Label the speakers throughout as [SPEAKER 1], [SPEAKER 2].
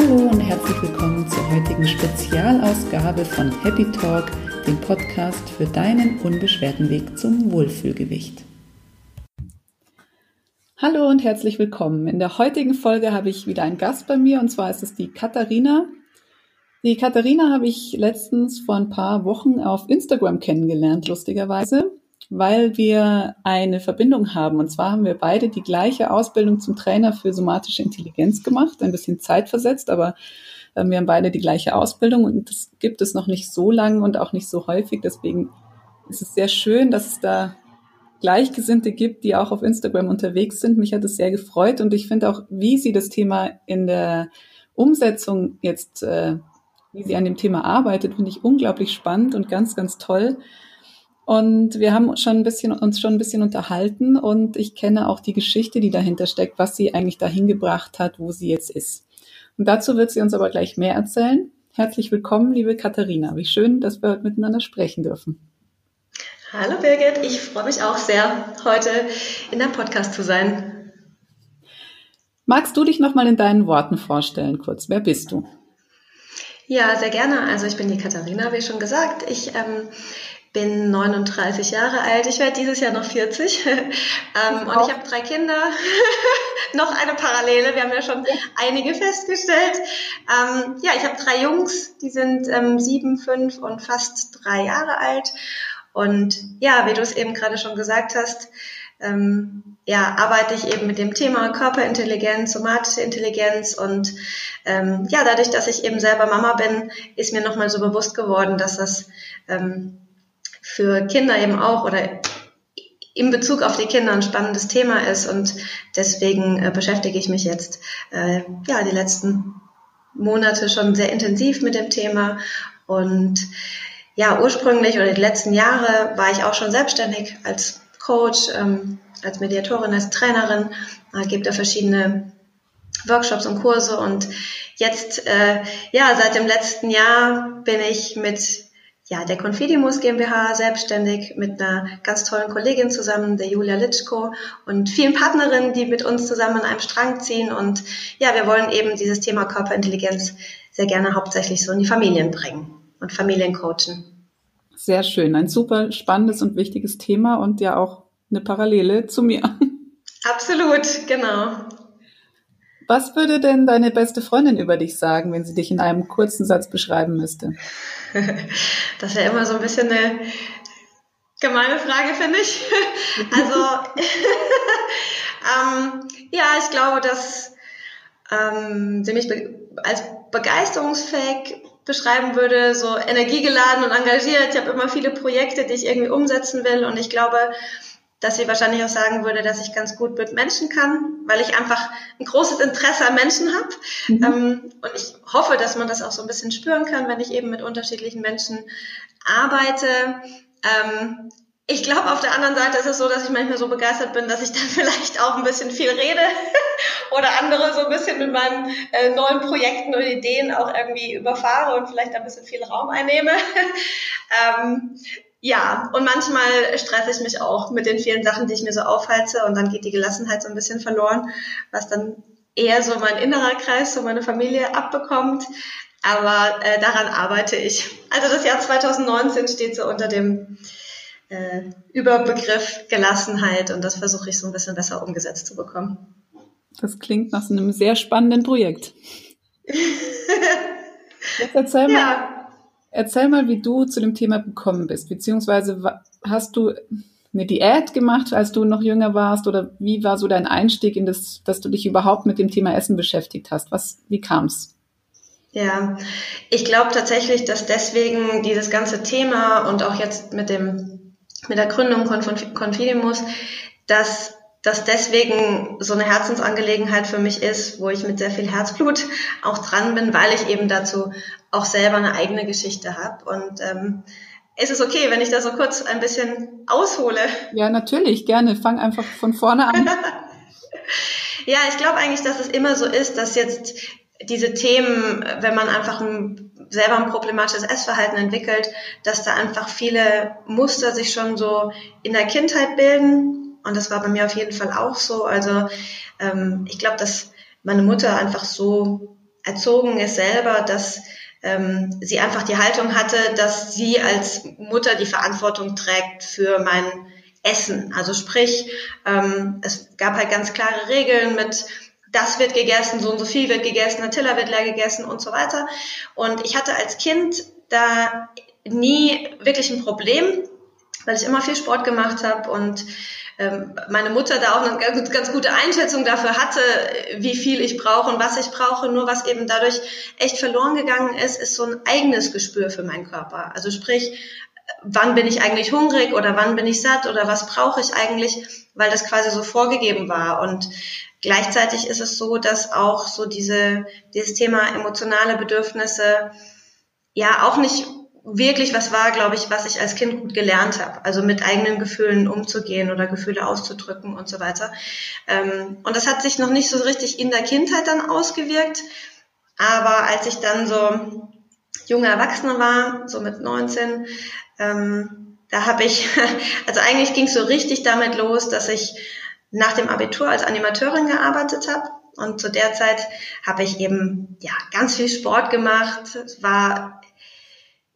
[SPEAKER 1] Hallo und herzlich willkommen zur heutigen Spezialausgabe von Happy Talk, dem Podcast für deinen unbeschwerten Weg zum Wohlfühlgewicht. Hallo und herzlich willkommen. In der heutigen Folge habe ich wieder einen Gast bei mir und zwar ist es die Katharina. Die Katharina habe ich letztens vor ein paar Wochen auf Instagram kennengelernt, lustigerweise, weil wir eine Verbindung haben. Und zwar haben wir beide die gleiche Ausbildung zum Trainer für somatische Intelligenz gemacht, ein bisschen zeitversetzt, aber äh, wir haben beide die gleiche Ausbildung und das gibt es noch nicht so lang und auch nicht so häufig. Deswegen ist es sehr schön, dass es da Gleichgesinnte gibt, die auch auf Instagram unterwegs sind. Mich hat es sehr gefreut und ich finde auch, wie sie das Thema in der Umsetzung jetzt, äh, wie sie an dem Thema arbeitet, finde ich unglaublich spannend und ganz, ganz toll. Und wir haben schon ein bisschen, uns schon ein bisschen unterhalten und ich kenne auch die Geschichte, die dahinter steckt, was sie eigentlich dahin gebracht hat, wo sie jetzt ist. Und dazu wird sie uns aber gleich mehr erzählen. Herzlich willkommen, liebe Katharina. Wie schön, dass wir heute miteinander sprechen dürfen.
[SPEAKER 2] Hallo Birgit, ich freue mich auch sehr, heute in deinem Podcast zu sein.
[SPEAKER 1] Magst du dich nochmal in deinen Worten vorstellen, kurz? Wer bist du?
[SPEAKER 2] Ja, sehr gerne. Also ich bin die Katharina, wie schon gesagt. Ich ähm, bin 39 Jahre alt. Ich werde dieses Jahr noch 40. ähm, und ich habe drei Kinder. noch eine Parallele. Wir haben ja schon einige festgestellt. Ähm, ja, ich habe drei Jungs, die sind ähm, sieben, fünf und fast drei Jahre alt. Und ja, wie du es eben gerade schon gesagt hast, ähm, ja, arbeite ich eben mit dem Thema Körperintelligenz, somatische Intelligenz und ähm, ja, dadurch, dass ich eben selber Mama bin, ist mir nochmal so bewusst geworden, dass das ähm, für Kinder eben auch oder in Bezug auf die Kinder ein spannendes Thema ist und deswegen äh, beschäftige ich mich jetzt äh, ja die letzten Monate schon sehr intensiv mit dem Thema und ja, ursprünglich oder die letzten Jahre war ich auch schon selbstständig als Coach, ähm, als Mediatorin, als Trainerin, äh, gibt da verschiedene Workshops und Kurse und jetzt, äh, ja, seit dem letzten Jahr bin ich mit ja, der Confidimus GmbH selbstständig mit einer ganz tollen Kollegin zusammen, der Julia Litschko und vielen Partnerinnen, die mit uns zusammen an einem Strang ziehen und ja, wir wollen eben dieses Thema Körperintelligenz sehr gerne hauptsächlich so in die Familien bringen und Familien coachen.
[SPEAKER 1] Sehr schön. Ein super spannendes und wichtiges Thema und ja auch eine Parallele zu mir.
[SPEAKER 2] Absolut, genau.
[SPEAKER 1] Was würde denn deine beste Freundin über dich sagen, wenn sie dich in einem kurzen Satz beschreiben müsste?
[SPEAKER 2] Das wäre immer so ein bisschen eine gemeine Frage, finde ich. Also, ähm, ja, ich glaube, dass ähm, sie mich be als begeisterungsfähig beschreiben würde, so energiegeladen und engagiert. Ich habe immer viele Projekte, die ich irgendwie umsetzen will und ich glaube, dass sie wahrscheinlich auch sagen würde, dass ich ganz gut mit Menschen kann, weil ich einfach ein großes Interesse an Menschen habe. Mhm. Ähm, und ich hoffe, dass man das auch so ein bisschen spüren kann, wenn ich eben mit unterschiedlichen Menschen arbeite. Ähm, ich glaube, auf der anderen Seite ist es so, dass ich manchmal so begeistert bin, dass ich dann vielleicht auch ein bisschen viel rede oder andere so ein bisschen mit meinen äh, neuen Projekten und Ideen auch irgendwie überfahre und vielleicht ein bisschen viel Raum einnehme. ähm, ja, und manchmal stresse ich mich auch mit den vielen Sachen, die ich mir so aufheize und dann geht die Gelassenheit so ein bisschen verloren, was dann eher so mein innerer Kreis, so meine Familie abbekommt. Aber äh, daran arbeite ich. Also das Jahr 2019 steht so unter dem äh, Überbegriff Gelassenheit und das versuche ich so ein bisschen besser umgesetzt zu bekommen.
[SPEAKER 1] Das klingt nach so einem sehr spannenden Projekt. Jetzt erzähl ja. mal, erzähl mal, wie du zu dem Thema gekommen bist, beziehungsweise hast du eine Diät gemacht, als du noch jünger warst, oder wie war so dein Einstieg in das, dass du dich überhaupt mit dem Thema Essen beschäftigt hast? Was, wie kam's?
[SPEAKER 2] Ja, ich glaube tatsächlich, dass deswegen dieses ganze Thema und auch jetzt mit dem mit der Gründung von Confidimus, dass das deswegen so eine Herzensangelegenheit für mich ist, wo ich mit sehr viel Herzblut auch dran bin, weil ich eben dazu auch selber eine eigene Geschichte habe. Und ähm, ist es okay, wenn ich da so kurz ein bisschen aushole?
[SPEAKER 1] Ja, natürlich, gerne. Fang einfach von vorne an.
[SPEAKER 2] ja, ich glaube eigentlich, dass es immer so ist, dass jetzt diese Themen, wenn man einfach ein, selber ein problematisches Essverhalten entwickelt, dass da einfach viele Muster sich schon so in der Kindheit bilden. Und das war bei mir auf jeden Fall auch so. Also ähm, ich glaube, dass meine Mutter einfach so erzogen ist selber, dass ähm, sie einfach die Haltung hatte, dass sie als Mutter die Verantwortung trägt für mein Essen. Also sprich, ähm, es gab halt ganz klare Regeln mit das wird gegessen, so und so viel wird gegessen, der Teller wird leer gegessen und so weiter. Und ich hatte als Kind da nie wirklich ein Problem, weil ich immer viel Sport gemacht habe und meine Mutter da auch eine ganz, ganz gute Einschätzung dafür hatte, wie viel ich brauche und was ich brauche. Nur was eben dadurch echt verloren gegangen ist, ist so ein eigenes Gespür für meinen Körper. Also sprich, wann bin ich eigentlich hungrig oder wann bin ich satt oder was brauche ich eigentlich, weil das quasi so vorgegeben war. Und gleichzeitig ist es so, dass auch so diese, dieses Thema emotionale Bedürfnisse ja auch nicht wirklich was war, glaube ich, was ich als Kind gut gelernt habe. Also mit eigenen Gefühlen umzugehen oder Gefühle auszudrücken und so weiter. Ähm, und das hat sich noch nicht so richtig in der Kindheit dann ausgewirkt. Aber als ich dann so junge Erwachsene war, so mit 19, ähm, da habe ich, also eigentlich ging es so richtig damit los, dass ich nach dem Abitur als Animateurin gearbeitet habe. Und zu der Zeit habe ich eben ja ganz viel Sport gemacht. War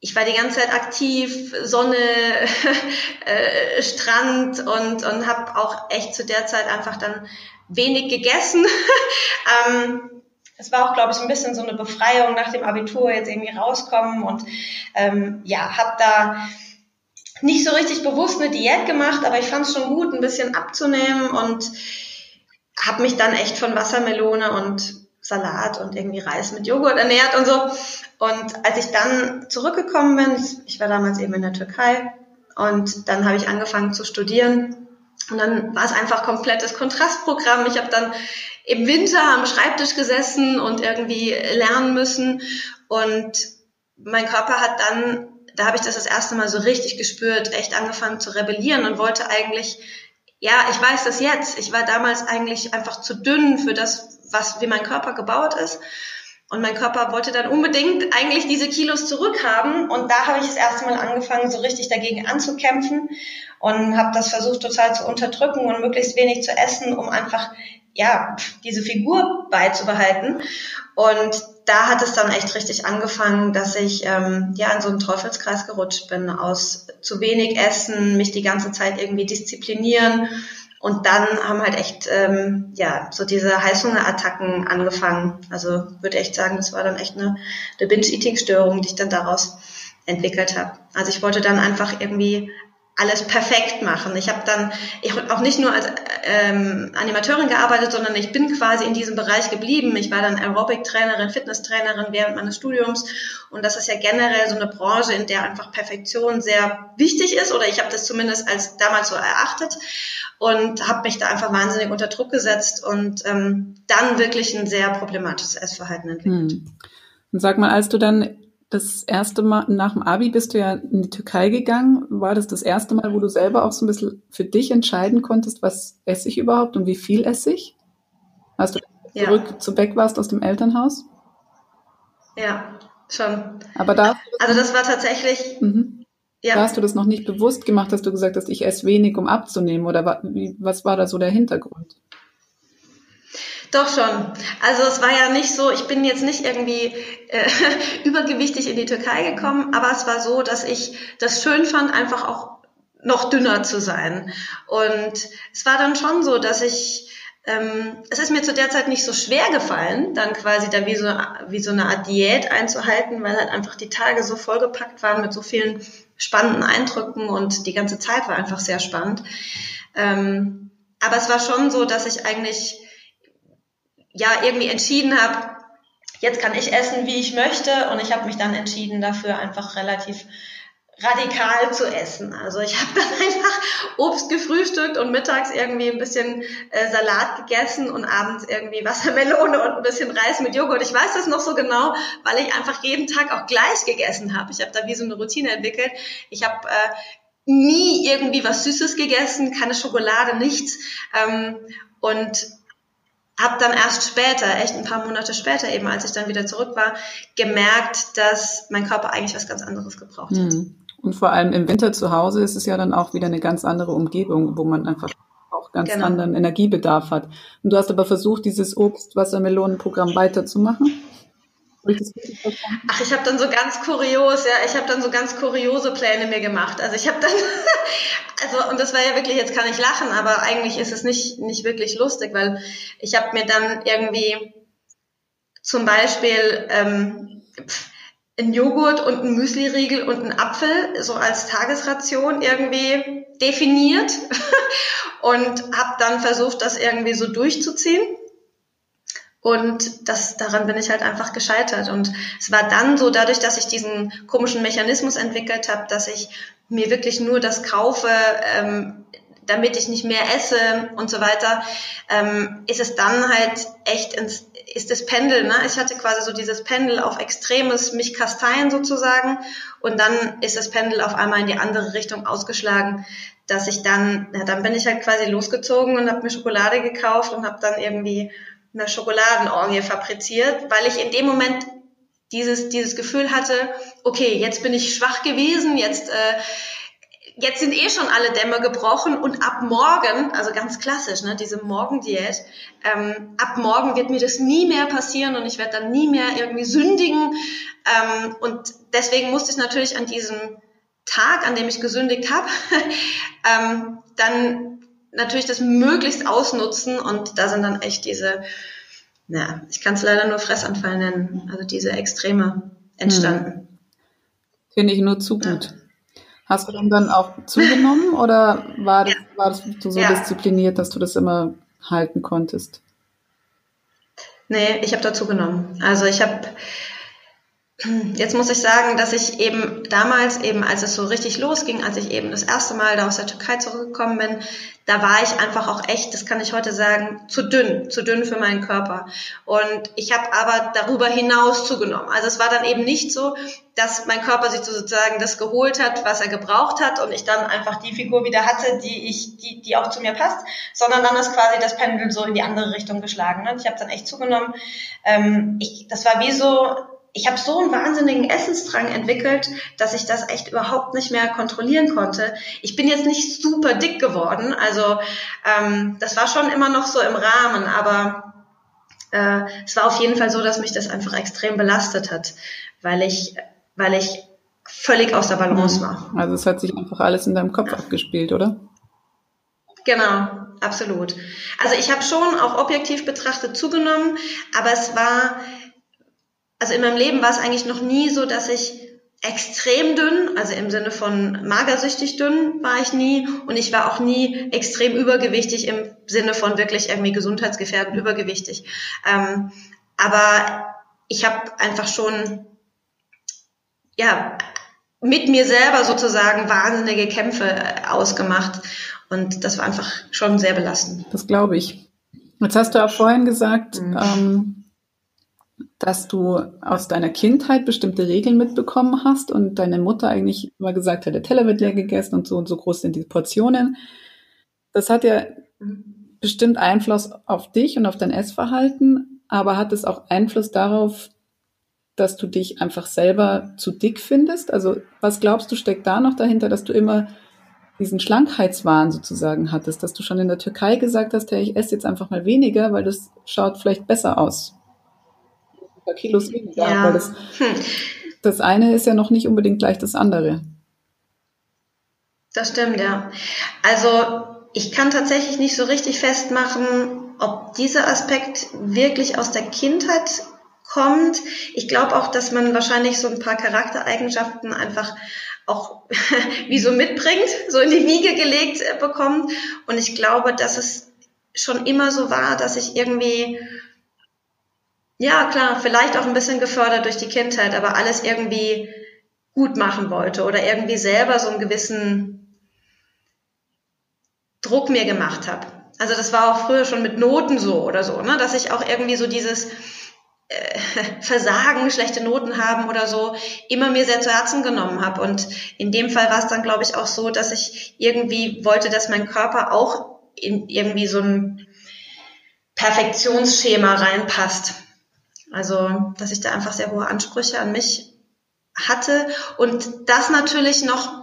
[SPEAKER 2] ich war die ganze Zeit aktiv, Sonne, äh, Strand und, und habe auch echt zu der Zeit einfach dann wenig gegessen. ähm, es war auch, glaube ich, ein bisschen so eine Befreiung nach dem Abitur, jetzt irgendwie rauskommen und ähm, ja, habe da nicht so richtig bewusst eine Diät gemacht, aber ich fand es schon gut, ein bisschen abzunehmen und habe mich dann echt von Wassermelone und Salat und irgendwie Reis mit Joghurt ernährt und so. Und als ich dann zurückgekommen bin, ich war damals eben in der Türkei und dann habe ich angefangen zu studieren und dann war es einfach komplettes Kontrastprogramm. Ich habe dann im Winter am Schreibtisch gesessen und irgendwie lernen müssen und mein Körper hat dann, da habe ich das das erste Mal so richtig gespürt, echt angefangen zu rebellieren und wollte eigentlich, ja, ich weiß das jetzt, ich war damals eigentlich einfach zu dünn für das, was, wie mein Körper gebaut ist und mein Körper wollte dann unbedingt eigentlich diese Kilos zurückhaben. Und da habe ich das erste Mal angefangen, so richtig dagegen anzukämpfen und habe das versucht total zu unterdrücken und möglichst wenig zu essen, um einfach ja diese Figur beizubehalten. Und da hat es dann echt richtig angefangen, dass ich ähm, ja in so einen Teufelskreis gerutscht bin aus zu wenig Essen, mich die ganze Zeit irgendwie disziplinieren und dann haben halt echt, ähm, ja, so diese Heißhungerattacken angefangen. Also würde echt sagen, das war dann echt eine, eine Binge-Eating-Störung, die ich dann daraus entwickelt habe. Also ich wollte dann einfach irgendwie alles perfekt machen. Ich habe dann ich auch nicht nur als ähm, Animateurin gearbeitet, sondern ich bin quasi in diesem Bereich geblieben. Ich war dann Aerobic-Trainerin, Fitness-Trainerin während meines Studiums und das ist ja generell so eine Branche, in der einfach Perfektion sehr wichtig ist oder ich habe das zumindest als damals so erachtet und habe mich da einfach wahnsinnig unter Druck gesetzt und ähm, dann wirklich ein sehr problematisches Essverhalten entwickelt. Hm.
[SPEAKER 1] Und sag mal, als du dann das erste Mal nach dem Abi bist du ja in die Türkei gegangen. War das das erste Mal, wo du selber auch so ein bisschen für dich entscheiden konntest, was esse ich überhaupt und wie viel esse ich? Als du ja. zurück zu Beck warst aus dem Elternhaus?
[SPEAKER 2] Ja, schon.
[SPEAKER 1] Aber da.
[SPEAKER 2] Also das war tatsächlich.
[SPEAKER 1] Mhm. Ja. Da hast du das noch nicht bewusst gemacht, dass du gesagt hast, ich esse wenig, um abzunehmen? Oder was war da so der Hintergrund?
[SPEAKER 2] Doch schon. Also es war ja nicht so, ich bin jetzt nicht irgendwie äh, übergewichtig in die Türkei gekommen, aber es war so, dass ich das schön fand, einfach auch noch dünner zu sein. Und es war dann schon so, dass ich ähm, es ist mir zu der Zeit nicht so schwer gefallen, dann quasi da wie so, wie so eine Art Diät einzuhalten, weil halt einfach die Tage so vollgepackt waren mit so vielen spannenden Eindrücken und die ganze Zeit war einfach sehr spannend. Ähm, aber es war schon so, dass ich eigentlich ja irgendwie entschieden habe, jetzt kann ich essen, wie ich möchte. Und ich habe mich dann entschieden dafür, einfach relativ radikal zu essen. Also ich habe dann einfach Obst gefrühstückt und mittags irgendwie ein bisschen äh, Salat gegessen und abends irgendwie Wassermelone und ein bisschen Reis mit Joghurt. Ich weiß das noch so genau, weil ich einfach jeden Tag auch gleich gegessen habe. Ich habe da wie so eine Routine entwickelt. Ich habe äh, nie irgendwie was Süßes gegessen, keine Schokolade, nichts. Ähm, und habe dann erst später, echt ein paar Monate später, eben als ich dann wieder zurück war, gemerkt, dass mein Körper eigentlich was ganz anderes gebraucht hat. Mhm.
[SPEAKER 1] Und vor allem im Winter zu Hause ist es ja dann auch wieder eine ganz andere Umgebung, wo man einfach auch ganz genau. anderen Energiebedarf hat. Und du hast aber versucht, dieses Obst-Wassermelonen-Programm weiterzumachen?
[SPEAKER 2] Ach, ich habe dann so ganz kurios, ja, ich habe dann so ganz kuriose Pläne mir gemacht. Also ich habe dann, also und das war ja wirklich, jetzt kann ich lachen, aber eigentlich ist es nicht nicht wirklich lustig, weil ich habe mir dann irgendwie zum Beispiel ähm, ein Joghurt und ein Müsliriegel und ein Apfel so als Tagesration irgendwie definiert und habe dann versucht, das irgendwie so durchzuziehen. Und das, daran bin ich halt einfach gescheitert. Und es war dann so, dadurch, dass ich diesen komischen Mechanismus entwickelt habe, dass ich mir wirklich nur das kaufe, ähm, damit ich nicht mehr esse und so weiter, ähm, ist es dann halt echt ins, ist das Pendel, ne? Ich hatte quasi so dieses Pendel auf extremes mich kasteien sozusagen und dann ist das Pendel auf einmal in die andere Richtung ausgeschlagen, dass ich dann, ja, dann bin ich halt quasi losgezogen und habe mir Schokolade gekauft und habe dann irgendwie eine Schokoladenorgie fabriziert, weil ich in dem Moment dieses, dieses Gefühl hatte, okay, jetzt bin ich schwach gewesen, jetzt, äh, jetzt sind eh schon alle Dämme gebrochen und ab morgen, also ganz klassisch, ne, diese Morgendiät, ähm, ab morgen wird mir das nie mehr passieren und ich werde dann nie mehr irgendwie sündigen. Ähm, und deswegen musste ich natürlich an diesem Tag, an dem ich gesündigt habe, ähm, dann natürlich das möglichst ausnutzen und da sind dann echt diese, na, ich kann es leider nur Fressanfall nennen, also diese Extreme entstanden. Hm.
[SPEAKER 1] Finde ich nur zu gut. Ja. Hast du dann auch zugenommen oder war das, ja. war das so ja. diszipliniert, dass du das immer halten konntest?
[SPEAKER 2] Nee, ich habe da zugenommen. Also ich habe Jetzt muss ich sagen, dass ich eben damals eben, als es so richtig losging, als ich eben das erste Mal da aus der Türkei zurückgekommen bin, da war ich einfach auch echt, das kann ich heute sagen, zu dünn, zu dünn für meinen Körper. Und ich habe aber darüber hinaus zugenommen. Also es war dann eben nicht so, dass mein Körper sich sozusagen das geholt hat, was er gebraucht hat und ich dann einfach die Figur wieder hatte, die ich, die, die auch zu mir passt, sondern dann ist quasi das Pendel so in die andere Richtung geschlagen. Ne? Ich habe dann echt zugenommen. Ähm, ich, das war wie so ich habe so einen wahnsinnigen Essensdrang entwickelt, dass ich das echt überhaupt nicht mehr kontrollieren konnte. Ich bin jetzt nicht super dick geworden, also ähm, das war schon immer noch so im Rahmen, aber äh, es war auf jeden Fall so, dass mich das einfach extrem belastet hat, weil ich, weil ich völlig aus der Balance mhm. war.
[SPEAKER 1] Also es hat sich einfach alles in deinem Kopf abgespielt, oder?
[SPEAKER 2] Genau, absolut. Also ich habe schon auch objektiv betrachtet zugenommen, aber es war also in meinem Leben war es eigentlich noch nie so, dass ich extrem dünn, also im Sinne von magersüchtig dünn war ich nie und ich war auch nie extrem übergewichtig im Sinne von wirklich irgendwie gesundheitsgefährdend übergewichtig. Ähm, aber ich habe einfach schon ja mit mir selber sozusagen wahnsinnige Kämpfe äh, ausgemacht und das war einfach schon sehr belastend.
[SPEAKER 1] Das glaube ich. Jetzt hast du ja vorhin gesagt, mhm. ähm, dass du aus deiner Kindheit bestimmte Regeln mitbekommen hast und deine Mutter eigentlich immer gesagt hat, der Teller wird leer gegessen und so und so groß sind die Portionen. Das hat ja bestimmt Einfluss auf dich und auf dein Essverhalten, aber hat es auch Einfluss darauf, dass du dich einfach selber zu dick findest? Also was glaubst du steckt da noch dahinter, dass du immer diesen Schlankheitswahn sozusagen hattest, dass du schon in der Türkei gesagt hast, hey, ich esse jetzt einfach mal weniger, weil das schaut vielleicht besser aus paar Kilos weniger. Ja. Weil das, hm. das eine ist ja noch nicht unbedingt gleich das andere.
[SPEAKER 2] Das stimmt, ja. Also ich kann tatsächlich nicht so richtig festmachen, ob dieser Aspekt wirklich aus der Kindheit kommt. Ich glaube auch, dass man wahrscheinlich so ein paar Charaktereigenschaften einfach auch wie so mitbringt, so in die Wiege gelegt äh, bekommt. Und ich glaube, dass es schon immer so war, dass ich irgendwie ja, klar, vielleicht auch ein bisschen gefördert durch die Kindheit, aber alles irgendwie gut machen wollte oder irgendwie selber so einen gewissen Druck mir gemacht habe. Also das war auch früher schon mit Noten so oder so, ne? dass ich auch irgendwie so dieses äh, Versagen, schlechte Noten haben oder so, immer mir sehr zu Herzen genommen habe. Und in dem Fall war es dann, glaube ich, auch so, dass ich irgendwie wollte, dass mein Körper auch in irgendwie so ein Perfektionsschema reinpasst. Also, dass ich da einfach sehr hohe Ansprüche an mich hatte und das natürlich noch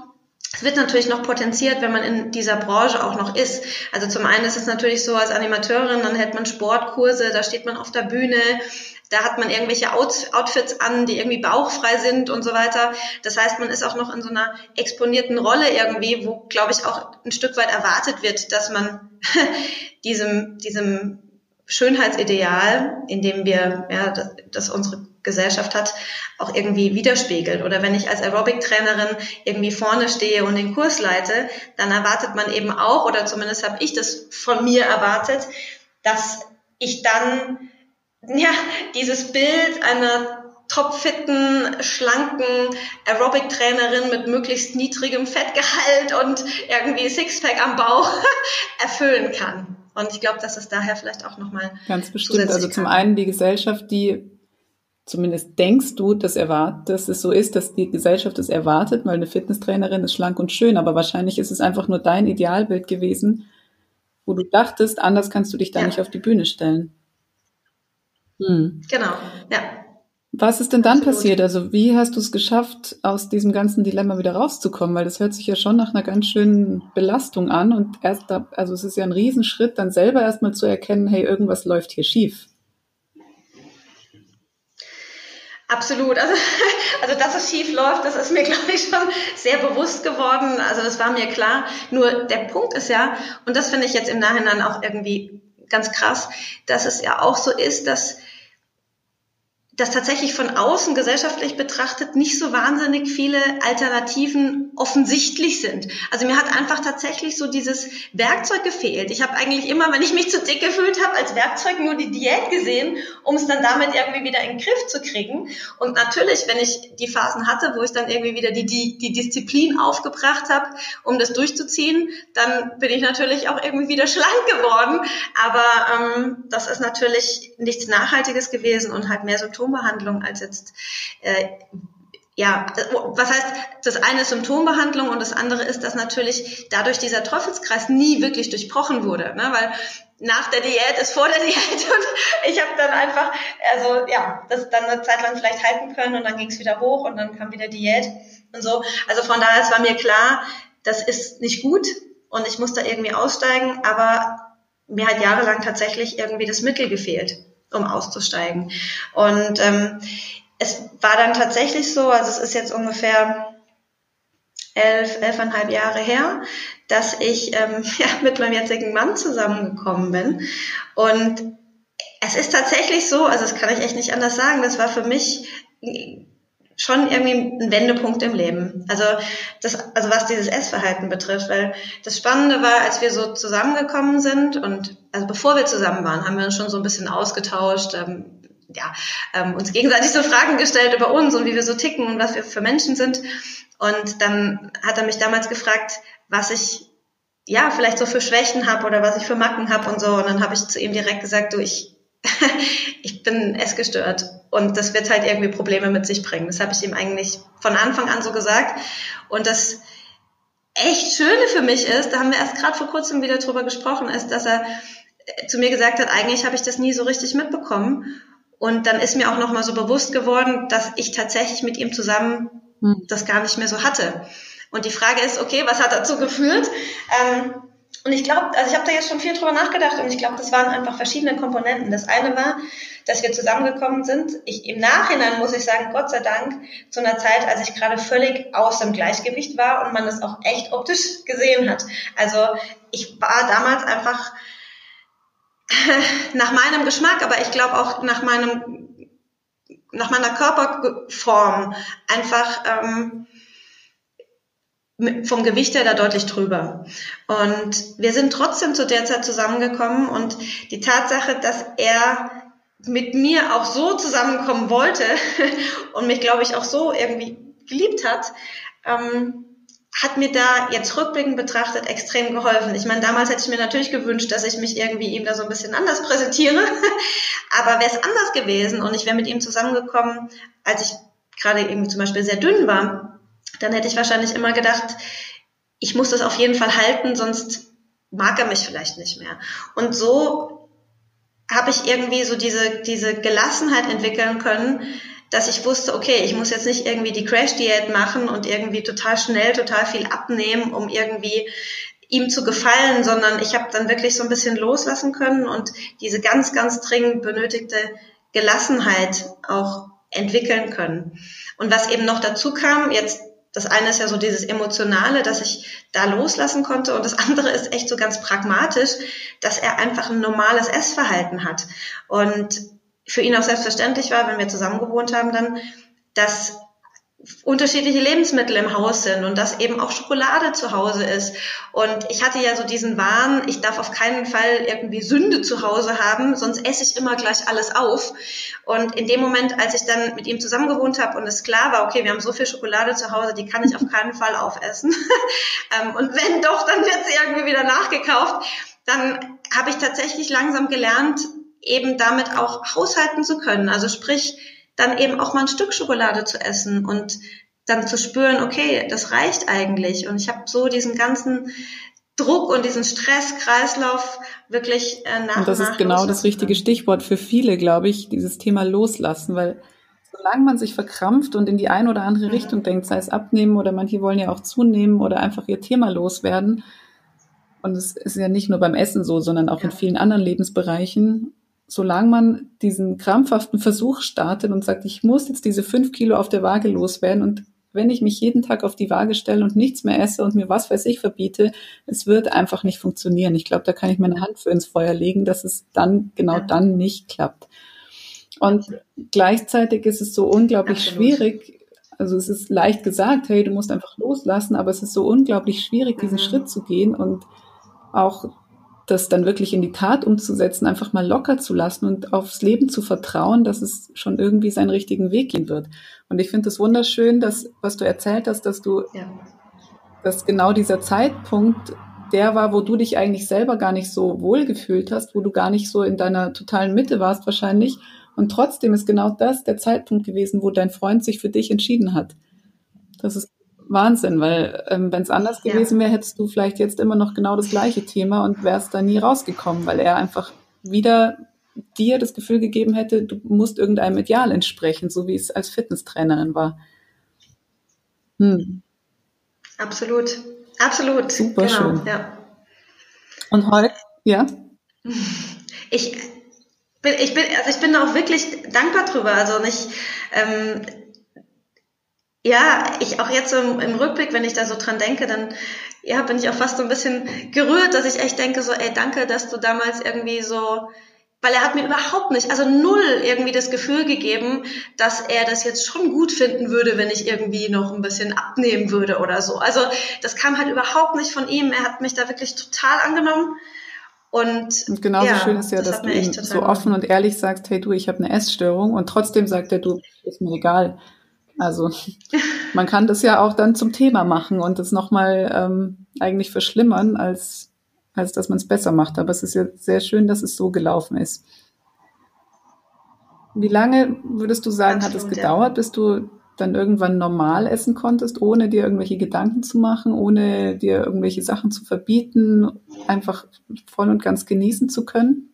[SPEAKER 2] es wird natürlich noch potenziert, wenn man in dieser Branche auch noch ist. Also zum einen ist es natürlich so als Animateurin, dann hält man Sportkurse, da steht man auf der Bühne, Da hat man irgendwelche Out Outfits an, die irgendwie bauchfrei sind und so weiter. Das heißt, man ist auch noch in so einer exponierten Rolle irgendwie, wo, glaube ich, auch ein Stück weit erwartet wird, dass man diesem, diesem Schönheitsideal, in dem wir, ja, das, das unsere Gesellschaft hat, auch irgendwie widerspiegelt. Oder wenn ich als Aerobic-Trainerin irgendwie vorne stehe und den Kurs leite, dann erwartet man eben auch, oder zumindest habe ich das von mir erwartet, dass ich dann ja dieses Bild einer topfitten, schlanken Aerobic-Trainerin mit möglichst niedrigem Fettgehalt und irgendwie Sixpack am Bauch erfüllen kann. Und ich glaube, dass es daher vielleicht auch nochmal.
[SPEAKER 1] Ganz bestimmt. Also zum einen die Gesellschaft, die zumindest denkst du, dass, erwart dass es so ist, dass die Gesellschaft es erwartet, weil eine Fitnesstrainerin ist schlank und schön, aber wahrscheinlich ist es einfach nur dein Idealbild gewesen, wo du dachtest, anders kannst du dich da ja. nicht auf die Bühne stellen.
[SPEAKER 2] Hm. Genau, ja.
[SPEAKER 1] Was ist denn dann Absolut. passiert? Also wie hast du es geschafft, aus diesem ganzen Dilemma wieder rauszukommen? Weil das hört sich ja schon nach einer ganz schönen Belastung an und erst da, also es ist ja ein Riesenschritt, dann selber erstmal zu erkennen, hey, irgendwas läuft hier schief.
[SPEAKER 2] Absolut. Also, also dass es schief läuft, das ist mir, glaube ich, schon sehr bewusst geworden. Also das war mir klar. Nur der Punkt ist ja, und das finde ich jetzt im Nachhinein auch irgendwie ganz krass, dass es ja auch so ist, dass dass tatsächlich von außen gesellschaftlich betrachtet nicht so wahnsinnig viele Alternativen offensichtlich sind. Also mir hat einfach tatsächlich so dieses Werkzeug gefehlt. Ich habe eigentlich immer, wenn ich mich zu dick gefühlt habe, als Werkzeug nur die Diät gesehen, um es dann damit irgendwie wieder in den Griff zu kriegen. Und natürlich, wenn ich die Phasen hatte, wo ich dann irgendwie wieder die, die, die Disziplin aufgebracht habe, um das durchzuziehen, dann bin ich natürlich auch irgendwie wieder schlank geworden. Aber ähm, das ist natürlich nichts Nachhaltiges gewesen und halt mehr Symptome Symptombehandlung als jetzt äh, ja, was heißt, das eine ist Symptombehandlung und das andere ist, dass natürlich dadurch dieser Teufelskreis nie wirklich durchbrochen wurde, ne? weil nach der Diät ist vor der Diät und ich habe dann einfach, also ja, das dann eine Zeit lang vielleicht halten können und dann ging es wieder hoch und dann kam wieder Diät und so. Also von daher, es war mir klar, das ist nicht gut und ich muss da irgendwie aussteigen, aber mir hat jahrelang tatsächlich irgendwie das Mittel gefehlt um auszusteigen. Und ähm, es war dann tatsächlich so, also es ist jetzt ungefähr elf, elfeinhalb Jahre her, dass ich ähm, ja, mit meinem jetzigen Mann zusammengekommen bin. Und es ist tatsächlich so, also das kann ich echt nicht anders sagen, das war für mich schon irgendwie ein Wendepunkt im Leben. Also das, also was dieses Essverhalten betrifft, weil das Spannende war, als wir so zusammengekommen sind und also bevor wir zusammen waren, haben wir uns schon so ein bisschen ausgetauscht, ähm, ja, ähm, uns gegenseitig so Fragen gestellt über uns und wie wir so ticken und was wir für Menschen sind. Und dann hat er mich damals gefragt, was ich ja vielleicht so für Schwächen habe oder was ich für Macken habe und so. Und dann habe ich zu ihm direkt gesagt, du, ich ich bin essgestört und das wird halt irgendwie Probleme mit sich bringen. Das habe ich ihm eigentlich von Anfang an so gesagt. Und das echt Schöne für mich ist, da haben wir erst gerade vor kurzem wieder drüber gesprochen, ist, dass er zu mir gesagt hat, eigentlich habe ich das nie so richtig mitbekommen. Und dann ist mir auch nochmal so bewusst geworden, dass ich tatsächlich mit ihm zusammen hm. das gar nicht mehr so hatte. Und die Frage ist, okay, was hat dazu geführt? Ähm, und ich glaube, also ich habe da jetzt schon viel drüber nachgedacht und ich glaube, das waren einfach verschiedene Komponenten. Das eine war, dass wir zusammengekommen sind. Ich im Nachhinein muss ich sagen, Gott sei Dank, zu einer Zeit, als ich gerade völlig aus dem Gleichgewicht war und man das auch echt optisch gesehen hat. Also ich war damals einfach nach meinem Geschmack, aber ich glaube auch nach meinem nach meiner Körperform einfach ähm, vom Gewicht her da deutlich drüber. Und wir sind trotzdem zu der Zeit zusammengekommen und die Tatsache, dass er mit mir auch so zusammenkommen wollte und mich, glaube ich, auch so irgendwie geliebt hat, ähm, hat mir da jetzt rückblickend betrachtet extrem geholfen. Ich meine, damals hätte ich mir natürlich gewünscht, dass ich mich irgendwie ihm da so ein bisschen anders präsentiere. Aber wäre es anders gewesen und ich wäre mit ihm zusammengekommen, als ich gerade irgendwie zum Beispiel sehr dünn war, dann hätte ich wahrscheinlich immer gedacht, ich muss das auf jeden Fall halten, sonst mag er mich vielleicht nicht mehr. Und so habe ich irgendwie so diese, diese Gelassenheit entwickeln können, dass ich wusste, okay, ich muss jetzt nicht irgendwie die Crash-Diät machen und irgendwie total schnell total viel abnehmen, um irgendwie ihm zu gefallen, sondern ich habe dann wirklich so ein bisschen loslassen können und diese ganz, ganz dringend benötigte Gelassenheit auch entwickeln können. Und was eben noch dazu kam, jetzt das eine ist ja so dieses Emotionale, dass ich da loslassen konnte und das andere ist echt so ganz pragmatisch, dass er einfach ein normales Essverhalten hat. Und für ihn auch selbstverständlich war, wenn wir zusammen gewohnt haben, dann, dass unterschiedliche Lebensmittel im Haus sind und dass eben auch Schokolade zu Hause ist. Und ich hatte ja so diesen Wahn, ich darf auf keinen Fall irgendwie Sünde zu Hause haben, sonst esse ich immer gleich alles auf. Und in dem Moment, als ich dann mit ihm zusammen gewohnt habe und es klar war, okay, wir haben so viel Schokolade zu Hause, die kann ich auf keinen Fall aufessen. Ähm, und wenn doch, dann wird sie irgendwie wieder nachgekauft. Dann habe ich tatsächlich langsam gelernt, eben damit auch haushalten zu können. Also sprich, dann eben auch mal ein Stück Schokolade zu essen und dann zu spüren, okay, das reicht eigentlich. Und ich habe so diesen ganzen Druck und diesen Stresskreislauf wirklich
[SPEAKER 1] äh, nach Und das ist genau das richtige Stichwort für viele, glaube ich, dieses Thema loslassen, weil solange man sich verkrampft und in die eine oder andere mhm. Richtung denkt, sei es abnehmen oder manche wollen ja auch zunehmen oder einfach ihr Thema loswerden. Und es ist ja nicht nur beim Essen so, sondern auch ja. in vielen anderen Lebensbereichen solange man diesen krampfhaften Versuch startet und sagt, ich muss jetzt diese fünf Kilo auf der Waage loswerden und wenn ich mich jeden Tag auf die Waage stelle und nichts mehr esse und mir was weiß ich verbiete, es wird einfach nicht funktionieren. Ich glaube, da kann ich meine Hand für ins Feuer legen, dass es dann genau dann nicht klappt. Und gleichzeitig ist es so unglaublich Absolut. schwierig. Also es ist leicht gesagt, hey, du musst einfach loslassen, aber es ist so unglaublich schwierig, diesen mhm. Schritt zu gehen und auch das dann wirklich in die Tat umzusetzen, einfach mal locker zu lassen und aufs Leben zu vertrauen, dass es schon irgendwie seinen richtigen Weg gehen wird. Und ich finde es wunderschön, dass, was du erzählt hast, dass du, ja. dass genau dieser Zeitpunkt der war, wo du dich eigentlich selber gar nicht so wohl gefühlt hast, wo du gar nicht so in deiner totalen Mitte warst wahrscheinlich. Und trotzdem ist genau das der Zeitpunkt gewesen, wo dein Freund sich für dich entschieden hat. Das ist Wahnsinn, weil ähm, wenn es anders gewesen wäre, hättest du vielleicht jetzt immer noch genau das gleiche Thema und wärst da nie rausgekommen, weil er einfach wieder dir das Gefühl gegeben hätte, du musst irgendeinem Ideal entsprechen, so wie es als Fitnesstrainerin war.
[SPEAKER 2] Hm. Absolut, absolut.
[SPEAKER 1] Super genau, schön. Ja. Und heute, ja?
[SPEAKER 2] Ich bin, ich bin, also ich bin auch wirklich dankbar drüber. Also nicht, ähm, ja, ich auch jetzt im, im, Rückblick, wenn ich da so dran denke, dann ja, bin ich auch fast so ein bisschen gerührt, dass ich echt denke, so, ey, danke, dass du damals irgendwie so, weil er hat mir überhaupt nicht, also null irgendwie das Gefühl gegeben, dass er das jetzt schon gut finden würde, wenn ich irgendwie noch ein bisschen abnehmen würde oder so. Also das kam halt überhaupt nicht von ihm. Er hat mich da wirklich total angenommen. Und,
[SPEAKER 1] und genauso ja, schön ist ja, das dass du ihm so offen und ehrlich sagst, hey du, ich habe eine Essstörung und trotzdem sagt er, du, ist mir egal. Also man kann das ja auch dann zum Thema machen und das nochmal ähm, eigentlich verschlimmern, als, als dass man es besser macht. Aber es ist ja sehr schön, dass es so gelaufen ist. Wie lange würdest du sagen, Absolut, hat es gedauert, ja. bis du dann irgendwann normal essen konntest, ohne dir irgendwelche Gedanken zu machen, ohne dir irgendwelche Sachen zu verbieten, einfach voll und ganz genießen zu können?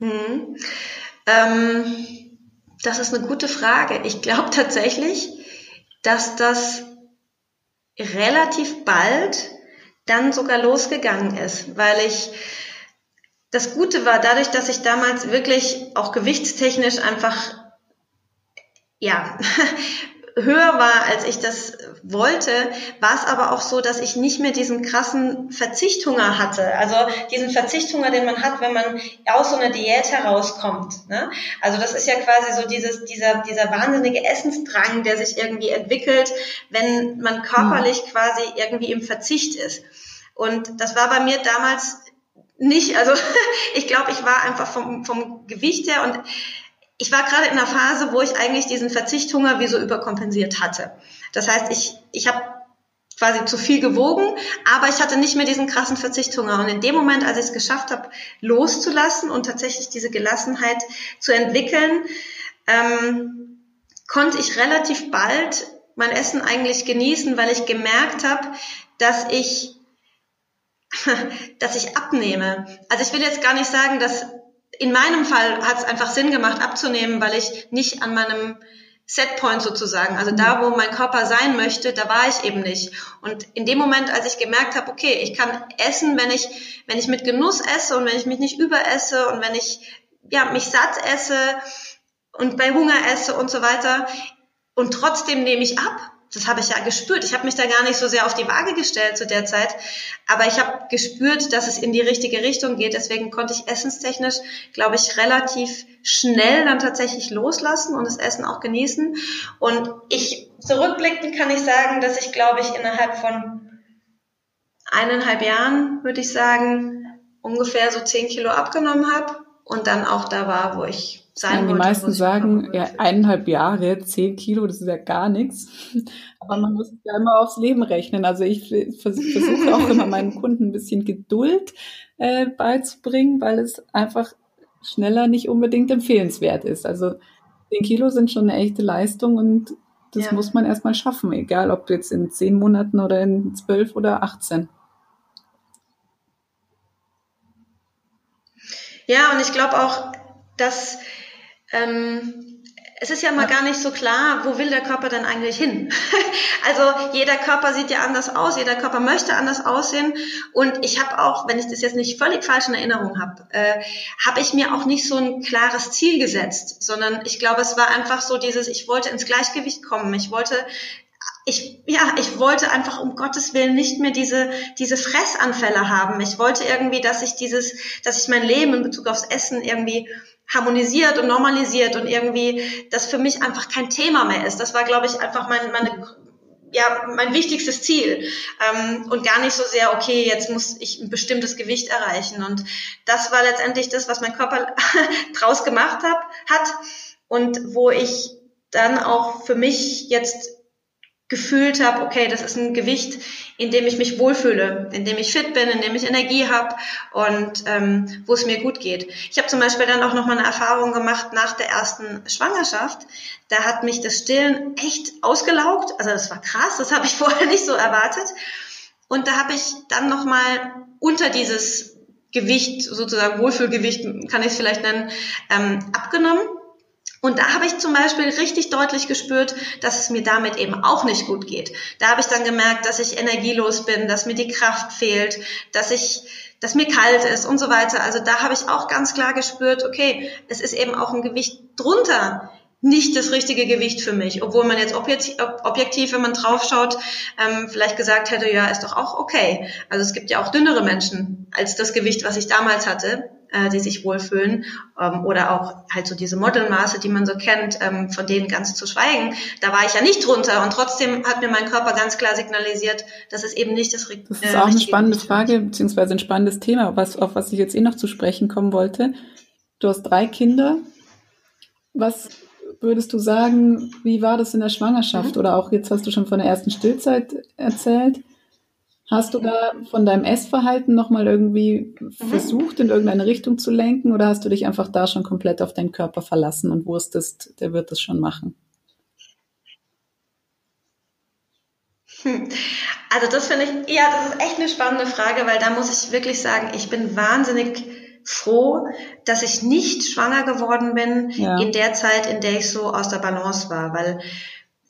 [SPEAKER 2] Hm. Ähm das ist eine gute Frage. Ich glaube tatsächlich, dass das relativ bald dann sogar losgegangen ist, weil ich das Gute war, dadurch, dass ich damals wirklich auch gewichtstechnisch einfach ja höher war, als ich das wollte, war es aber auch so, dass ich nicht mehr diesen krassen Verzichthunger hatte. Also diesen Verzichthunger, den man hat, wenn man aus so einer Diät herauskommt. Ne? Also das ist ja quasi so dieses, dieser, dieser wahnsinnige Essensdrang, der sich irgendwie entwickelt, wenn man körperlich mhm. quasi irgendwie im Verzicht ist. Und das war bei mir damals nicht, also ich glaube, ich war einfach vom, vom Gewicht her und ich war gerade in einer Phase, wo ich eigentlich diesen Verzichthunger wie so überkompensiert hatte. Das heißt, ich, ich habe quasi zu viel gewogen, aber ich hatte nicht mehr diesen krassen Verzichthunger. Und in dem Moment, als ich es geschafft habe, loszulassen und tatsächlich diese Gelassenheit zu entwickeln, ähm, konnte ich relativ bald mein Essen eigentlich genießen, weil ich gemerkt habe, dass ich dass ich abnehme. Also ich will jetzt gar nicht sagen, dass in meinem Fall hat es einfach Sinn gemacht abzunehmen, weil ich nicht an meinem Setpoint sozusagen. Also da, wo mein Körper sein möchte, da war ich eben nicht. Und in dem Moment, als ich gemerkt habe, okay, ich kann essen, wenn ich, wenn ich mit Genuss esse und wenn ich mich nicht überesse und wenn ich ja, mich satt esse und bei Hunger esse und so weiter und trotzdem nehme ich ab, das habe ich ja gespürt. Ich habe mich da gar nicht so sehr auf die Waage gestellt zu der Zeit, aber ich habe gespürt, dass es in die richtige Richtung geht. Deswegen konnte ich essenstechnisch, glaube ich, relativ schnell dann tatsächlich loslassen und das Essen auch genießen. Und ich zurückblickend kann ich sagen, dass ich, glaube ich, innerhalb von eineinhalb Jahren, würde ich sagen, ungefähr so zehn Kilo abgenommen habe und dann auch da war, wo ich sein
[SPEAKER 1] ja, Die meisten sagen, ja, eineinhalb Jahre, zehn Kilo, das ist ja gar nichts. Aber man muss es ja immer aufs Leben rechnen. Also ich versuche auch immer meinen Kunden ein bisschen Geduld äh, beizubringen, weil es einfach schneller nicht unbedingt empfehlenswert ist. Also zehn Kilo sind schon eine echte Leistung und das ja. muss man erstmal schaffen, egal ob jetzt in zehn Monaten oder in zwölf oder achtzehn.
[SPEAKER 2] Ja, und ich glaube auch, dass ähm, es ist ja mal gar nicht so klar, wo will der Körper denn eigentlich hin? also jeder Körper sieht ja anders aus, jeder Körper möchte anders aussehen. Und ich habe auch, wenn ich das jetzt nicht völlig falsch in Erinnerung habe, äh, habe ich mir auch nicht so ein klares Ziel gesetzt, sondern ich glaube, es war einfach so dieses, ich wollte ins Gleichgewicht kommen. Ich wollte ich, ja, ich wollte einfach um Gottes Willen nicht mehr diese, diese Fressanfälle haben. Ich wollte irgendwie, dass ich dieses, dass ich mein Leben in Bezug aufs Essen irgendwie harmonisiert und normalisiert und irgendwie das für mich einfach kein Thema mehr ist. Das war, glaube ich, einfach mein, meine, ja, mein wichtigstes Ziel ähm, und gar nicht so sehr, okay, jetzt muss ich ein bestimmtes Gewicht erreichen. Und das war letztendlich das, was mein Körper draus gemacht hab, hat und wo ich dann auch für mich jetzt gefühlt habe, okay, das ist ein Gewicht, in dem ich mich wohlfühle, in dem ich fit bin, in dem ich Energie habe und ähm, wo es mir gut geht. Ich habe zum Beispiel dann auch noch mal eine Erfahrung gemacht nach der ersten Schwangerschaft. Da hat mich das Stillen echt ausgelaugt. Also das war krass, das habe ich vorher nicht so erwartet. Und da habe ich dann noch mal unter dieses Gewicht, sozusagen Wohlfühlgewicht, kann ich es vielleicht nennen, ähm, abgenommen und da habe ich zum Beispiel richtig deutlich gespürt, dass es mir damit eben auch nicht gut geht. Da habe ich dann gemerkt, dass ich energielos bin, dass mir die Kraft fehlt, dass ich, dass mir kalt ist und so weiter. Also da habe ich auch ganz klar gespürt, okay, es ist eben auch ein Gewicht drunter nicht das richtige Gewicht für mich, obwohl man jetzt objektiv, wenn man draufschaut, ähm, vielleicht gesagt hätte, ja, ist doch auch okay. Also es gibt ja auch dünnere Menschen als das Gewicht, was ich damals hatte äh, die sich wohlfühlen ähm, oder auch halt so diese Modelmaße, die man so kennt, ähm, von denen ganz zu schweigen. Da war ich ja nicht drunter und trotzdem hat mir mein Körper ganz klar signalisiert, dass es eben nicht das
[SPEAKER 1] Richtige ist. Das ist auch eine spannende Frage beziehungsweise ein spannendes Thema, was, auf was ich jetzt eh noch zu sprechen kommen wollte. Du hast drei Kinder. Was würdest du sagen, wie war das in der Schwangerschaft? Mhm. Oder auch jetzt hast du schon von der ersten Stillzeit erzählt. Hast du da von deinem Essverhalten nochmal irgendwie mhm. versucht, in irgendeine Richtung zu lenken oder hast du dich einfach da schon komplett auf deinen Körper verlassen und wusstest, der wird das schon machen?
[SPEAKER 2] Hm. Also das finde ich, ja, das ist echt eine spannende Frage, weil da muss ich wirklich sagen, ich bin wahnsinnig froh, dass ich nicht schwanger geworden bin ja. in der Zeit, in der ich so aus der Balance war, weil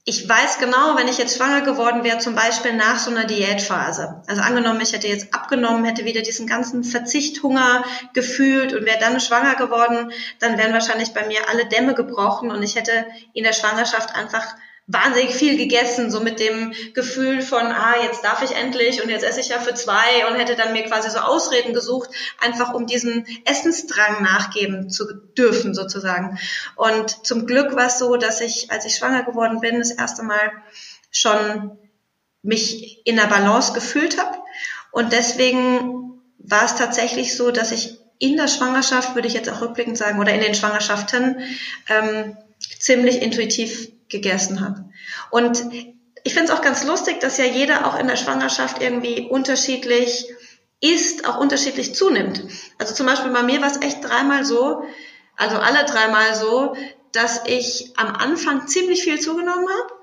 [SPEAKER 2] ich weiß genau, wenn ich jetzt schwanger geworden wäre, zum Beispiel nach so einer Diätphase. Also angenommen, ich hätte jetzt abgenommen, hätte wieder diesen ganzen Verzichthunger gefühlt und wäre dann schwanger geworden, dann wären wahrscheinlich bei mir alle Dämme gebrochen und ich hätte in der Schwangerschaft einfach wahnsinnig viel gegessen, so mit dem Gefühl von, ah, jetzt darf ich endlich und jetzt esse ich ja für zwei und hätte dann mir quasi so Ausreden gesucht, einfach um diesen Essensdrang nachgeben zu dürfen sozusagen. Und zum Glück war es so, dass ich, als ich schwanger geworden bin, das erste Mal schon mich in der Balance gefühlt habe. Und deswegen war es tatsächlich so, dass ich in der Schwangerschaft, würde ich jetzt auch rückblickend sagen, oder in den Schwangerschaften, ähm, ziemlich intuitiv gegessen habe. Und ich finde es auch ganz lustig, dass ja jeder auch in der Schwangerschaft irgendwie unterschiedlich isst, auch unterschiedlich zunimmt. Also zum Beispiel bei mir war es echt dreimal so, also alle dreimal so, dass ich am Anfang ziemlich viel zugenommen habe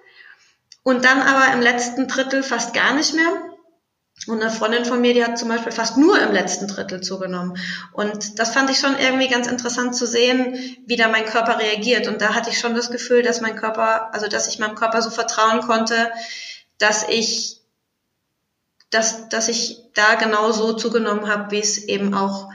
[SPEAKER 2] und dann aber im letzten Drittel fast gar nicht mehr. Und eine Freundin von mir, die hat zum Beispiel fast nur im letzten Drittel zugenommen. Und das fand ich schon irgendwie ganz interessant zu sehen, wie da mein Körper reagiert. Und da hatte ich schon das Gefühl, dass mein Körper, also dass ich meinem Körper so vertrauen konnte, dass ich, dass, dass ich da genau so zugenommen habe, wie es eben auch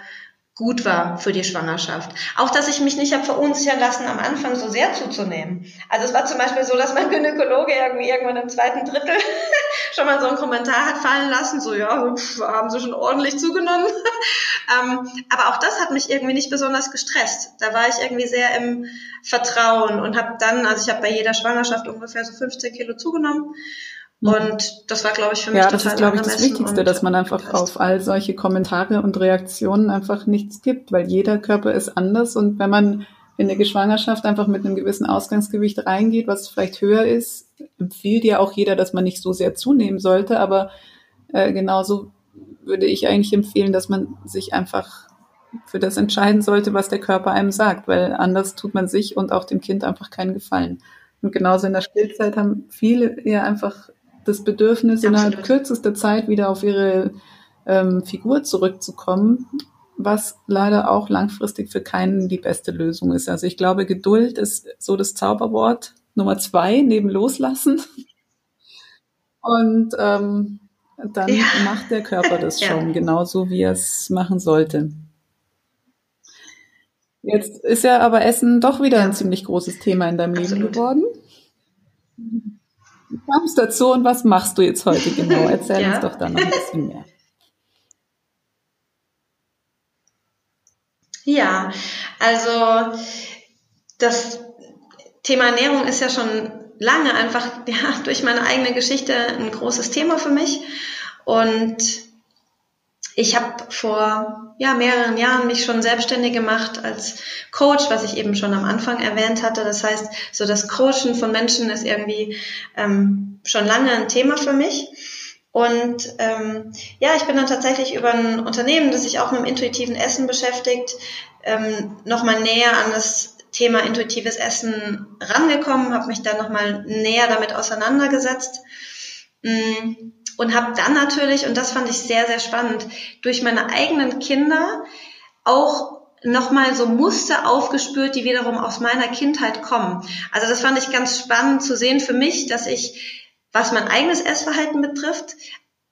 [SPEAKER 2] gut war für die Schwangerschaft. Auch, dass ich mich nicht habe verunsichern lassen, am Anfang so sehr zuzunehmen. Also es war zum Beispiel so, dass mein Gynäkologe irgendwie irgendwann im zweiten Drittel schon mal so einen Kommentar hat fallen lassen, so ja, pf, haben sie schon ordentlich zugenommen. ähm, aber auch das hat mich irgendwie nicht besonders gestresst. Da war ich irgendwie sehr im Vertrauen und habe dann, also ich habe bei jeder Schwangerschaft ungefähr so 15 Kilo zugenommen. Und das war, glaube ich, für mich
[SPEAKER 1] Ja, das ist, glaube ich, das Wichtigste, dass man einfach passt. auf all solche Kommentare und Reaktionen einfach nichts gibt, weil jeder Körper ist anders und wenn man in der Geschwangerschaft einfach mit einem gewissen Ausgangsgewicht reingeht, was vielleicht höher ist, empfiehlt ja auch jeder, dass man nicht so sehr zunehmen sollte, aber äh, genauso würde ich eigentlich empfehlen, dass man sich einfach für das entscheiden sollte, was der Körper einem sagt, weil anders tut man sich und auch dem Kind einfach keinen Gefallen. Und genauso in der Stillzeit haben viele ja einfach das Bedürfnis, Absolut. innerhalb kürzester Zeit wieder auf ihre ähm, Figur zurückzukommen, was leider auch langfristig für keinen die beste Lösung ist. Also ich glaube, Geduld ist so das Zauberwort Nummer zwei neben Loslassen. Und ähm, dann ja. macht der Körper das schon ja. genauso, wie er es machen sollte. Jetzt ist ja aber Essen doch wieder ja. ein ziemlich großes Thema in deinem Absolut. Leben geworden. Wie kamst dazu und was machst du jetzt heute genau? Erzähl ja. uns doch da noch ein bisschen mehr.
[SPEAKER 2] Ja, also das Thema Ernährung ist ja schon lange einfach ja, durch meine eigene Geschichte ein großes Thema für mich. Und ich habe vor ja, mehreren Jahren mich schon selbstständig gemacht als Coach, was ich eben schon am Anfang erwähnt hatte. Das heißt, so das Coachen von Menschen ist irgendwie ähm, schon lange ein Thema für mich. Und ähm, ja, ich bin dann tatsächlich über ein Unternehmen, das sich auch mit dem intuitiven Essen beschäftigt, ähm, nochmal näher an das Thema intuitives Essen rangekommen, habe mich dann nochmal näher damit auseinandergesetzt. Mm und habe dann natürlich, und das fand ich sehr, sehr spannend, durch meine eigenen Kinder auch nochmal so Muster aufgespürt, die wiederum aus meiner Kindheit kommen. Also das fand ich ganz spannend zu sehen für mich, dass ich, was mein eigenes Essverhalten betrifft,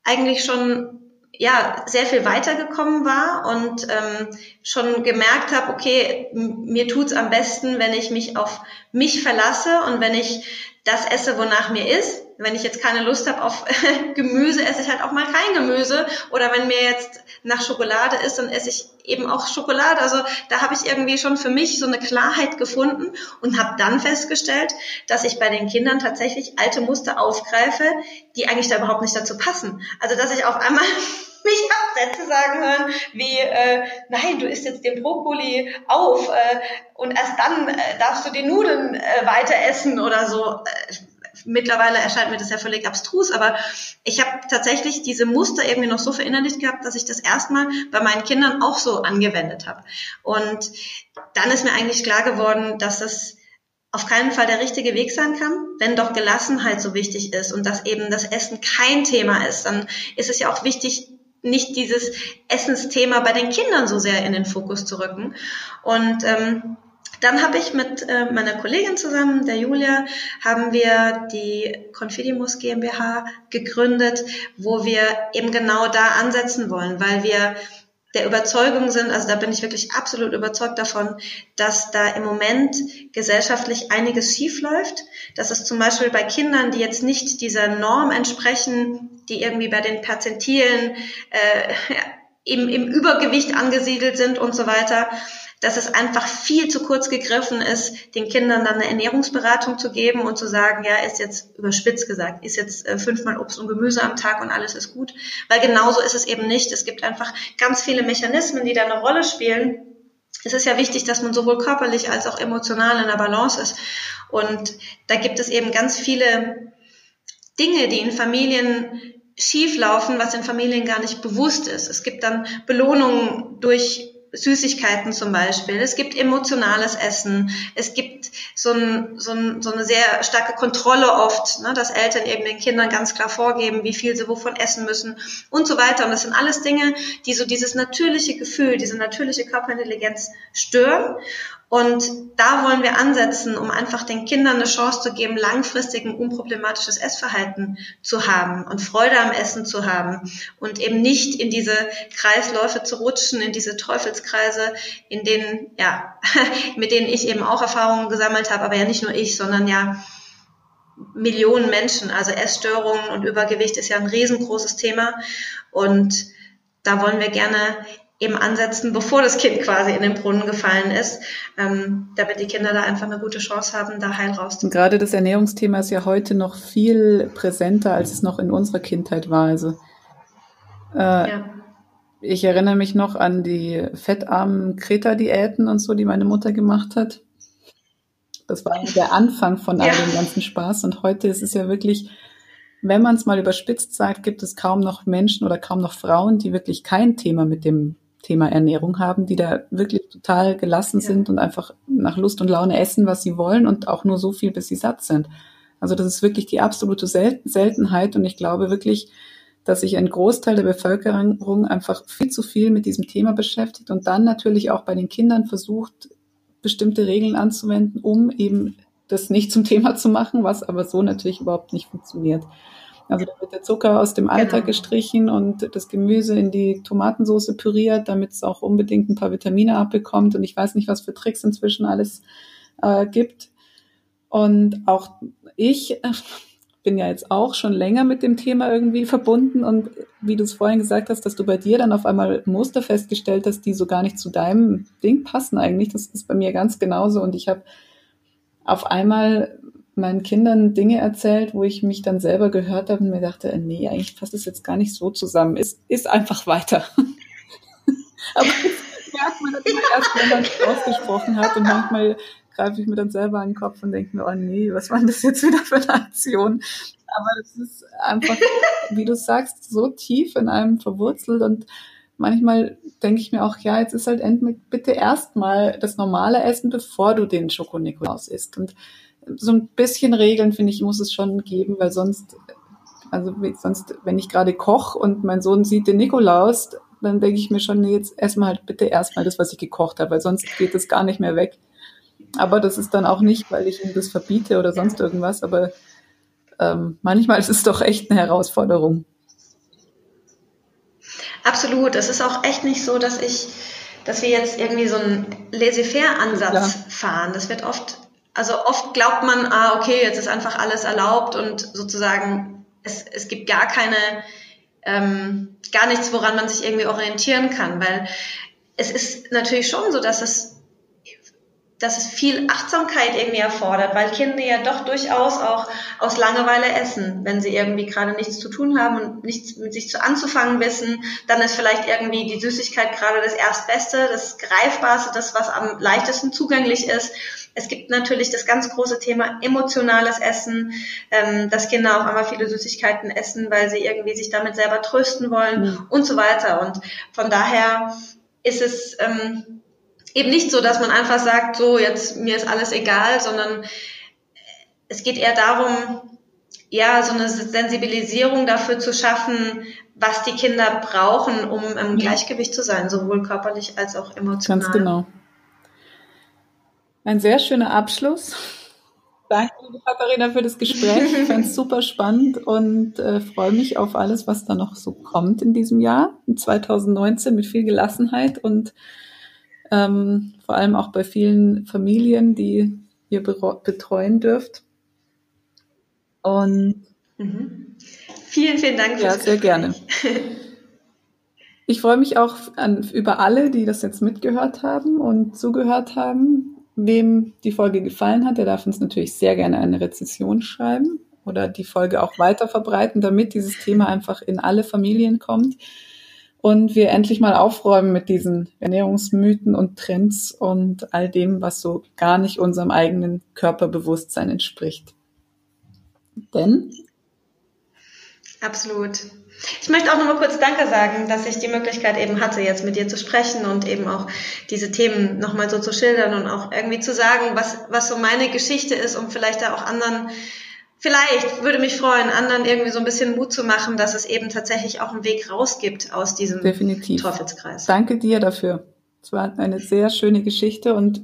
[SPEAKER 2] eigentlich schon ja sehr viel weitergekommen war und ähm, schon gemerkt habe, okay, mir tut's am besten, wenn ich mich auf mich verlasse und wenn ich das esse, wonach mir ist. Wenn ich jetzt keine Lust habe auf Gemüse, esse ich halt auch mal kein Gemüse. Oder wenn mir jetzt nach Schokolade ist, dann esse ich eben auch Schokolade. Also da habe ich irgendwie schon für mich so eine Klarheit gefunden und habe dann festgestellt, dass ich bei den Kindern tatsächlich alte Muster aufgreife, die eigentlich da überhaupt nicht dazu passen. Also dass ich auf einmal mich habe Sätze sagen hören wie, äh, nein, du isst jetzt den Brokkoli auf äh, und erst dann äh, darfst du die Nudeln äh, weiter essen oder so. Äh, mittlerweile erscheint mir das ja völlig abstrus, aber ich habe tatsächlich diese Muster irgendwie noch so verinnerlicht gehabt, dass ich das erstmal bei meinen Kindern auch so angewendet habe. Und dann ist mir eigentlich klar geworden, dass das auf keinen Fall der richtige Weg sein kann, wenn doch Gelassenheit so wichtig ist und dass eben das Essen kein Thema ist, dann ist es ja auch wichtig, nicht dieses Essensthema bei den Kindern so sehr in den Fokus zu rücken. Und ähm, dann habe ich mit äh, meiner Kollegin zusammen, der Julia, haben wir die Confidimus GmbH gegründet, wo wir eben genau da ansetzen wollen, weil wir der Überzeugung sind, also da bin ich wirklich absolut überzeugt davon, dass da im Moment gesellschaftlich einiges schief läuft, dass es zum Beispiel bei Kindern, die jetzt nicht dieser Norm entsprechen, die irgendwie bei den Perzentilen äh, im, im Übergewicht angesiedelt sind und so weiter, dass es einfach viel zu kurz gegriffen ist, den Kindern dann eine Ernährungsberatung zu geben und zu sagen, ja, ist jetzt überspitzt gesagt, ist jetzt äh, fünfmal Obst und Gemüse am Tag und alles ist gut. Weil genauso ist es eben nicht. Es gibt einfach ganz viele Mechanismen, die da eine Rolle spielen. Es ist ja wichtig, dass man sowohl körperlich als auch emotional in der Balance ist. Und da gibt es eben ganz viele Dinge, die in Familien schief laufen, was in Familien gar nicht bewusst ist. Es gibt dann Belohnungen durch Süßigkeiten zum Beispiel, es gibt emotionales Essen, es gibt so, ein, so, ein, so eine sehr starke Kontrolle oft, ne, dass Eltern eben den Kindern ganz klar vorgeben, wie viel sie wovon essen müssen und so weiter. Und das sind alles Dinge, die so dieses natürliche Gefühl, diese natürliche Körperintelligenz stören. Und da wollen wir ansetzen, um einfach den Kindern eine Chance zu geben, langfristig ein unproblematisches Essverhalten zu haben und Freude am Essen zu haben und eben nicht in diese Kreisläufe zu rutschen, in diese Teufelskreise, in denen, ja, mit denen ich eben auch Erfahrungen gesammelt habe, aber ja nicht nur ich, sondern ja Millionen Menschen. Also Essstörungen und Übergewicht ist ja ein riesengroßes Thema und da wollen wir gerne eben ansetzen, bevor das Kind quasi in den Brunnen gefallen ist, ähm, damit die Kinder da einfach eine gute Chance haben, da heil rauszukommen.
[SPEAKER 1] Gerade das Ernährungsthema ist ja heute noch viel präsenter, als es noch in unserer Kindheit war. Also äh, ja. ich erinnere mich noch an die fettarmen Kreta-Diäten und so, die meine Mutter gemacht hat. Das war der Anfang von all ja. dem ganzen Spaß. Und heute ist es ja wirklich wenn man es mal überspitzt sagt, gibt es kaum noch Menschen oder kaum noch Frauen, die wirklich kein Thema mit dem Thema Ernährung haben, die da wirklich total gelassen ja. sind und einfach nach Lust und Laune essen, was sie wollen und auch nur so viel, bis sie satt sind. Also das ist wirklich die absolute Sel Seltenheit und ich glaube wirklich, dass sich ein Großteil der Bevölkerung einfach viel zu viel mit diesem Thema beschäftigt und dann natürlich auch bei den Kindern versucht, bestimmte Regeln anzuwenden, um eben das nicht zum Thema zu machen, was aber so natürlich überhaupt nicht funktioniert. Also da wird der Zucker aus dem Alltag genau. gestrichen und das Gemüse in die Tomatensauce püriert, damit es auch unbedingt ein paar Vitamine abbekommt. Und ich weiß nicht, was für Tricks inzwischen alles äh, gibt. Und auch ich äh, bin ja jetzt auch schon länger mit dem Thema irgendwie verbunden. Und wie du es vorhin gesagt hast, dass du bei dir dann auf einmal Muster festgestellt hast, die so gar nicht zu deinem Ding passen eigentlich. Das ist bei mir ganz genauso. Und ich habe auf einmal meinen Kindern Dinge erzählt, wo ich mich dann selber gehört habe und mir dachte, äh, nee, eigentlich passt es jetzt gar nicht so zusammen. Ist, ist einfach weiter. Aber das merkt man dann immer erst, wenn man es ausgesprochen hat und manchmal greife ich mir dann selber an den Kopf und denke mir, oh nee, was war denn das jetzt wieder für eine Aktion? Aber das ist einfach, wie du sagst, so tief in einem verwurzelt und manchmal denke ich mir auch, ja, jetzt ist halt endlich bitte erstmal das normale Essen, bevor du den Schokonikolaus isst. Und so ein bisschen Regeln, finde ich, muss es schon geben, weil sonst, also sonst, wenn ich gerade koche und mein Sohn sieht den Nikolaus, dann denke ich mir schon, nee, jetzt erstmal halt bitte erstmal das, was ich gekocht habe, weil sonst geht es gar nicht mehr weg. Aber das ist dann auch nicht, weil ich ihm das verbiete oder sonst irgendwas, aber ähm, manchmal ist es doch echt eine Herausforderung.
[SPEAKER 2] Absolut. Es ist auch echt nicht so, dass ich, dass wir jetzt irgendwie so einen Laissez-faire-Ansatz ja. fahren. Das wird oft, also oft glaubt man, ah, okay, jetzt ist einfach alles erlaubt und sozusagen es, es gibt gar keine, ähm, gar nichts, woran man sich irgendwie orientieren kann, weil es ist natürlich schon so, dass es dass es viel Achtsamkeit irgendwie erfordert, weil Kinder ja doch durchaus auch aus Langeweile essen. Wenn sie irgendwie gerade nichts zu tun haben und nichts mit sich zu anzufangen wissen, dann ist vielleicht irgendwie die Süßigkeit gerade das Erstbeste, das Greifbarste, das, was am leichtesten zugänglich ist. Es gibt natürlich das ganz große Thema emotionales Essen, ähm, dass Kinder auf einmal viele Süßigkeiten essen, weil sie irgendwie sich damit selber trösten wollen mhm. und so weiter. Und von daher ist es ähm, eben nicht so, dass man einfach sagt, so jetzt mir ist alles egal, sondern es geht eher darum, ja, so eine Sensibilisierung dafür zu schaffen, was die Kinder brauchen, um im Gleichgewicht zu sein, sowohl körperlich als auch emotional.
[SPEAKER 1] Ganz genau. Ein sehr schöner Abschluss. Danke, liebe Katharina, für das Gespräch. Ich fand es super spannend und äh, freue mich auf alles, was da noch so kommt in diesem Jahr, in 2019, mit viel Gelassenheit und ähm, vor allem auch bei vielen Familien, die ihr betreuen dürft.
[SPEAKER 2] Und mhm. vielen, vielen Dank.
[SPEAKER 1] Ja, sehr gerne. Ich freue mich auch an, über alle, die das jetzt mitgehört haben und zugehört haben. Wem die Folge gefallen hat, der darf uns natürlich sehr gerne eine Rezession schreiben oder die Folge auch weiter verbreiten, damit dieses Thema einfach in alle Familien kommt und wir endlich mal aufräumen mit diesen Ernährungsmythen und Trends und all dem, was so gar nicht unserem eigenen Körperbewusstsein entspricht. Denn
[SPEAKER 2] Absolut. Ich möchte auch noch mal kurz Danke sagen, dass ich die Möglichkeit eben hatte, jetzt mit dir zu sprechen und eben auch diese Themen noch mal so zu schildern und auch irgendwie zu sagen, was, was so meine Geschichte ist, um vielleicht da auch anderen, vielleicht würde mich freuen, anderen irgendwie so ein bisschen Mut zu machen, dass es eben tatsächlich auch einen Weg raus gibt aus diesem
[SPEAKER 1] Definitiv.
[SPEAKER 2] Teufelskreis.
[SPEAKER 1] Danke dir dafür. Es war eine sehr schöne Geschichte und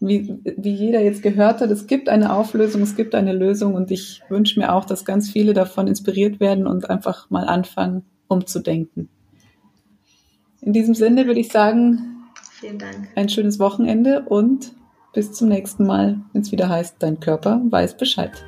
[SPEAKER 1] wie, wie jeder jetzt gehört hat, es gibt eine Auflösung, es gibt eine Lösung und ich wünsche mir auch, dass ganz viele davon inspiriert werden und einfach mal anfangen, umzudenken. In diesem Sinne würde ich sagen,
[SPEAKER 2] Vielen Dank.
[SPEAKER 1] ein schönes Wochenende und bis zum nächsten Mal, wenn es wieder heißt, dein Körper weiß Bescheid.